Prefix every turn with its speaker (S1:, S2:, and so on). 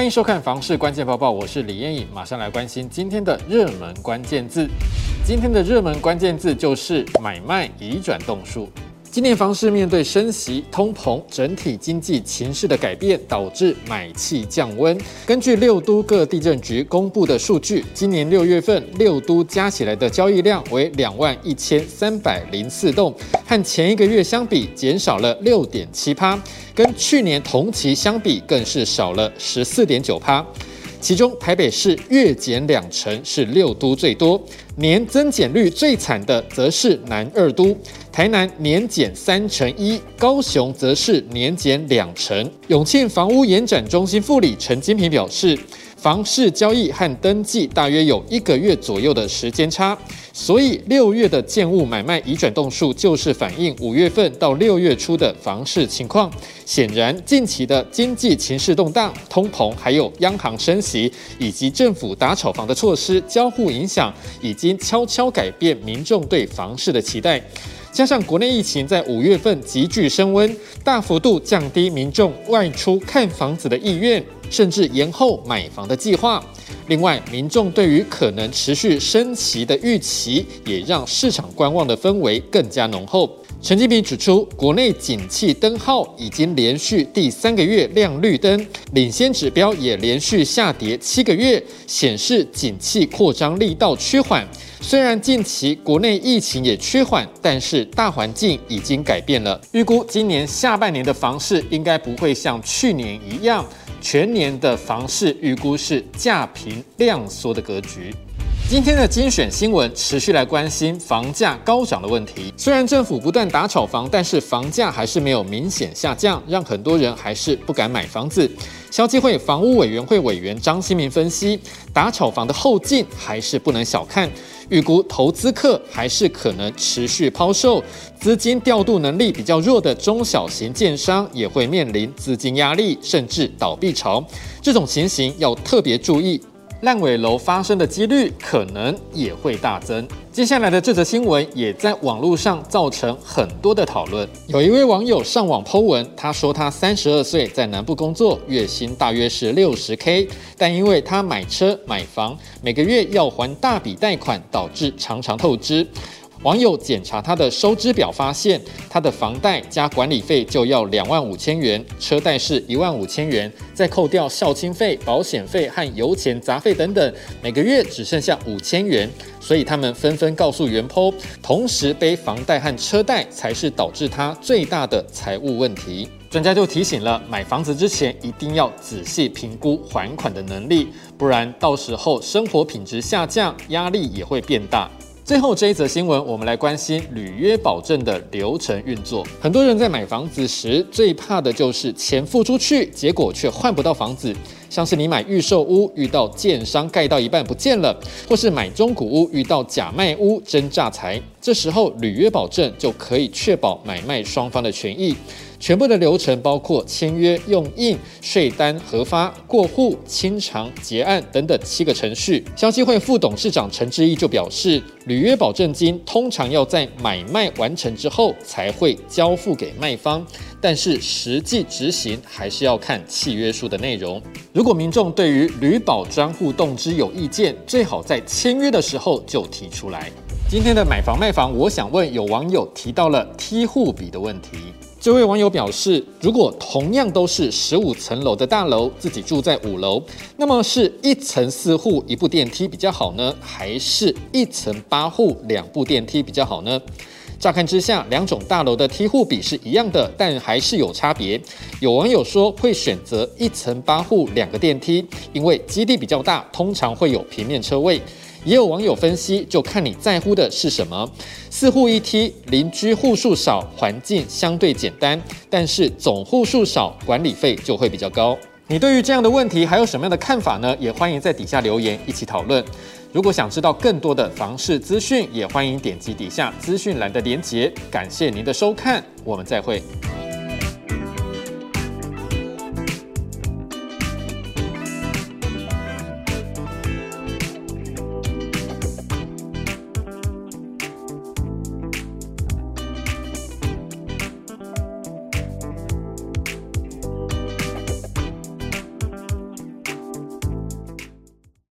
S1: 欢迎收看《房市关键报报》，我是李艳颖，马上来关心今天的热门关键字。今天的热门关键字就是买卖移转动数。今年房市面对升息、通膨、整体经济情势的改变，导致买气降温。根据六都各地政局公布的数据，今年六月份六都加起来的交易量为两万一千三百零四栋，和前一个月相比减少了六点七趴，跟去年同期相比更是少了十四点九趴。其中台北市月减两成，是六都最多，年增减率最惨的则是南二都，台南年减三成一，高雄则是年减两成。永庆房屋延展中心副理陈金平表示。房市交易和登记大约有一个月左右的时间差，所以六月的建物买卖移转动数就是反映五月份到六月初的房市情况。显然，近期的经济情势动荡、通膨，还有央行升息以及政府打炒房的措施交互影响，已经悄悄改变民众对房市的期待。加上国内疫情在五月份急剧升温，大幅度降低民众外出看房子的意愿，甚至延后买房的计划。另外，民众对于可能持续升息的预期，也让市场观望的氛围更加浓厚。陈金平指出，国内景气灯号已经连续第三个月亮绿灯，领先指标也连续下跌七个月，显示景气扩张力道趋缓。虽然近期国内疫情也趋缓，但是大环境已经改变了。预估今年下半年的房市应该不会像去年一样，全年的房市预估是价平量缩的格局。今天的精选新闻持续来关心房价高涨的问题。虽然政府不断打炒房，但是房价还是没有明显下降，让很多人还是不敢买房子。消基会房屋委员会委员张新民分析，打炒房的后劲还是不能小看，预估投资客还是可能持续抛售，资金调度能力比较弱的中小型建商也会面临资金压力，甚至倒闭潮。这种情形要特别注意。烂尾楼发生的几率可能也会大增。接下来的这则新闻也在网络上造成很多的讨论。有一位网友上网剖文，他说他三十二岁，在南部工作，月薪大约是六十 K，但因为他买车买房，每个月要还大笔贷款，导致常常透支。网友检查他的收支表，发现他的房贷加管理费就要两万五千元，车贷是一万五千元，再扣掉孝亲费、保险费和油钱杂费等等，每个月只剩下五千元。所以他们纷纷告诉原 PO，同时背房贷和车贷才是导致他最大的财务问题。专家就提醒了，买房子之前一定要仔细评估还款的能力，不然到时候生活品质下降，压力也会变大。最后这一则新闻，我们来关心履约保证的流程运作。很多人在买房子时，最怕的就是钱付出去，结果却换不到房子。像是你买预售屋，遇到建商盖到一半不见了，或是买中古屋遇到假卖屋真诈财，这时候履约保证就可以确保买卖双方的权益。全部的流程包括签约、用印、税单核发、过户、清偿、结案等等七个程序。消基会副董事长陈志毅就表示，履约保证金通常要在买卖完成之后才会交付给卖方，但是实际执行还是要看契约书的内容。如果民众对于履保专户动支有意见，最好在签约的时候就提出来。今天的买房卖房，我想问有网友提到了梯户比的问题。这位网友表示，如果同样都是十五层楼的大楼，自己住在五楼，那么是一层四户一部电梯比较好呢，还是一层八户两部电梯比较好呢？乍看之下，两种大楼的梯户比是一样的，但还是有差别。有网友说会选择一层八户两个电梯，因为基地比较大，通常会有平面车位。也有网友分析，就看你在乎的是什么。四户一梯，邻居户数少，环境相对简单，但是总户数少，管理费就会比较高。你对于这样的问题还有什么样的看法呢？也欢迎在底下留言一起讨论。如果想知道更多的房市资讯，也欢迎点击底下资讯栏的连结。感谢您的收看，我们再会。